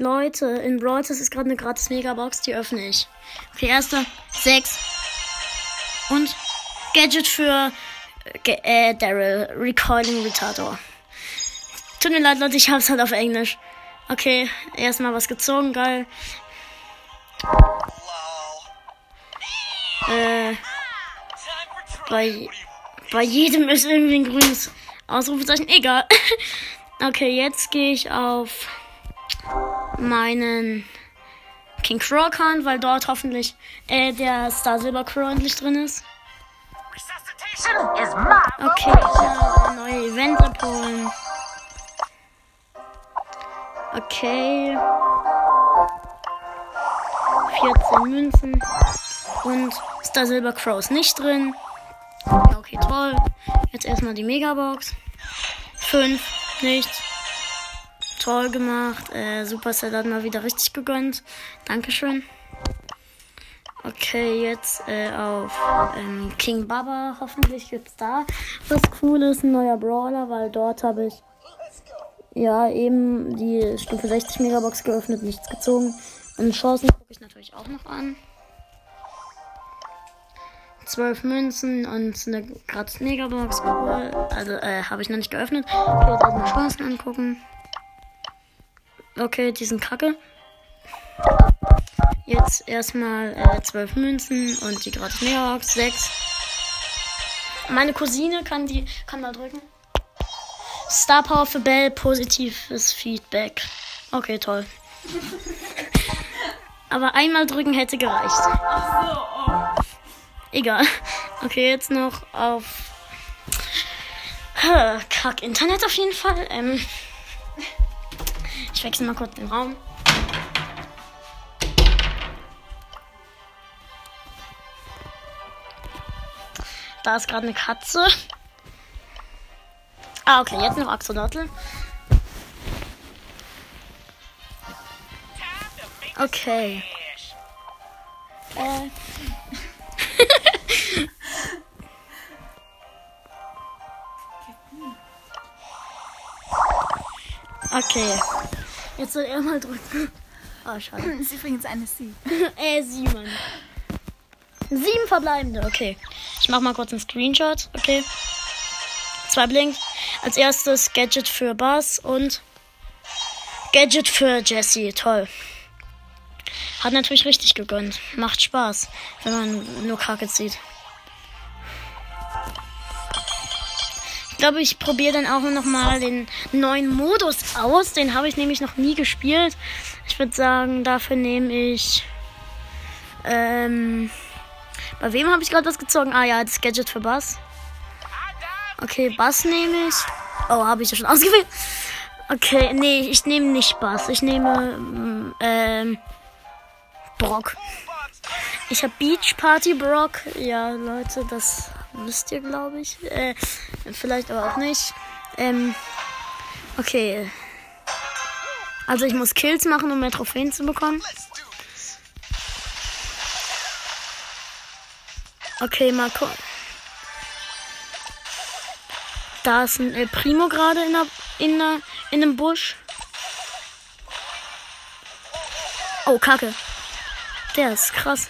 Leute, in Brawl ist gerade eine gratis Megabox, die öffne ich. Okay, erste, sechs. Und Gadget für äh, äh, Daryl, Recoiling Retardator. Tut mir leid, Leute, ich hab's halt auf Englisch. Okay, erstmal was gezogen, geil. Äh, bei, bei jedem ist irgendwie ein grünes Ausrufezeichen. Egal. Okay, jetzt gehe ich auf meinen King Crow Account, weil dort hoffentlich äh, der Star Silver Crow endlich drin ist. Okay, ja, ein neues Event abholen. Okay. 14 Münzen. Und Star Silver Crow ist nicht drin. Ja, okay, toll. Jetzt erstmal die Megabox. 5, nichts. Toll gemacht. Äh, Supercell hat mal wieder richtig gegönnt. Dankeschön. Okay, jetzt äh, auf ähm, King Baba. Hoffentlich gibt's da was Cooles, ein neuer Brawler, weil dort habe ich ja eben die Stufe 60 Megabox geöffnet, nichts gezogen. Und Chancen gucke ich natürlich auch noch an. 12 Münzen und eine gratis Megabox. Cool. Also äh, habe ich noch nicht geöffnet. Okay, jetzt erstmal Chancen angucken. Okay, die sind kacke. Jetzt erstmal äh, 12 Münzen und die gratis Megabox. 6. Meine Cousine kann die kann mal drücken. Star Power für Bell, positives Feedback. Okay, toll. Aber einmal drücken hätte gereicht. Egal. Okay, jetzt noch auf Kack Internet auf jeden Fall. Ähm, ich wechsle mal kurz den Raum. Da ist gerade eine Katze. Ah, okay, jetzt noch Axolotl. Okay. Äh. okay. Jetzt soll er mal drücken. Oh, schade. Das ist übrigens eine Sie. äh, sieben. Sieben verbleibende, okay. Ich mach mal kurz einen Screenshot, okay. Zwei blinkt. Als erstes Gadget für Buzz und Gadget für Jesse. Toll. Hat natürlich richtig gegönnt. Macht Spaß, wenn man nur Kacke zieht. Glaube, ich probiere dann auch noch mal den neuen Modus aus. Den habe ich nämlich noch nie gespielt. Ich würde sagen, dafür nehme ich. Ähm, bei wem habe ich gerade was gezogen? Ah ja, das Gadget für Bass. Okay, Bass nehme ich. Oh, habe ich ja schon ausgewählt. Okay, nee, ich nehme nicht Bass. Ich nehme mm, ähm, Brock. Ich habe Beach Party Brock. Ja, Leute, das wisst ihr, glaube ich. Äh, vielleicht aber auch nicht. Ähm, okay. Also ich muss Kills machen, um mehr Trophäen zu bekommen. Okay, mal gucken. Da ist ein El Primo gerade in, der, in, in einem Busch. Oh, Kacke. Der ist krass.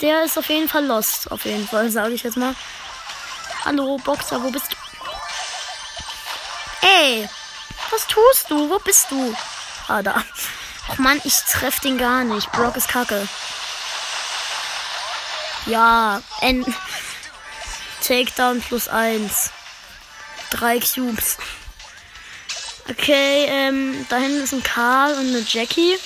Der ist auf jeden Fall lost. Auf jeden Fall, sage ich jetzt mal. Hallo, Boxer, wo bist du? Ey, was tust du? Wo bist du? Ah, da. Och Mann, ich treff den gar nicht. Brock ist kacke. Ja, N. Takedown plus eins. Drei Cubes. Okay, ähm, da hinten ist ein Karl und eine Jackie.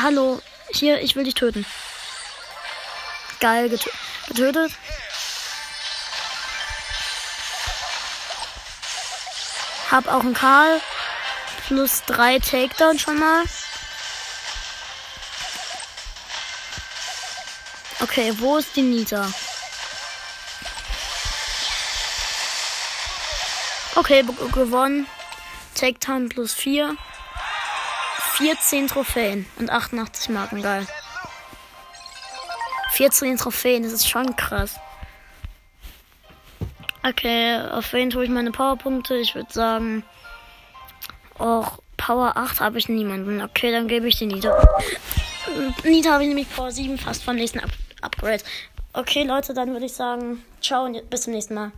Hallo, hier, ich will dich töten. Geil, getö getötet. Hab auch einen Karl. Plus drei Takedown schon mal. Okay, wo ist die Nita? Okay, gewonnen. Takedown plus 4. 14 Trophäen und 88 Marken, geil. 14 Trophäen, das ist schon krass. Okay, auf wen tue ich meine Powerpunkte? Ich würde sagen, auch Power 8 habe ich niemanden. Okay, dann gebe ich die Nita. Nita habe ich nämlich Power 7 fast vom nächsten Up Upgrade. Okay, Leute, dann würde ich sagen, ciao und bis zum nächsten Mal.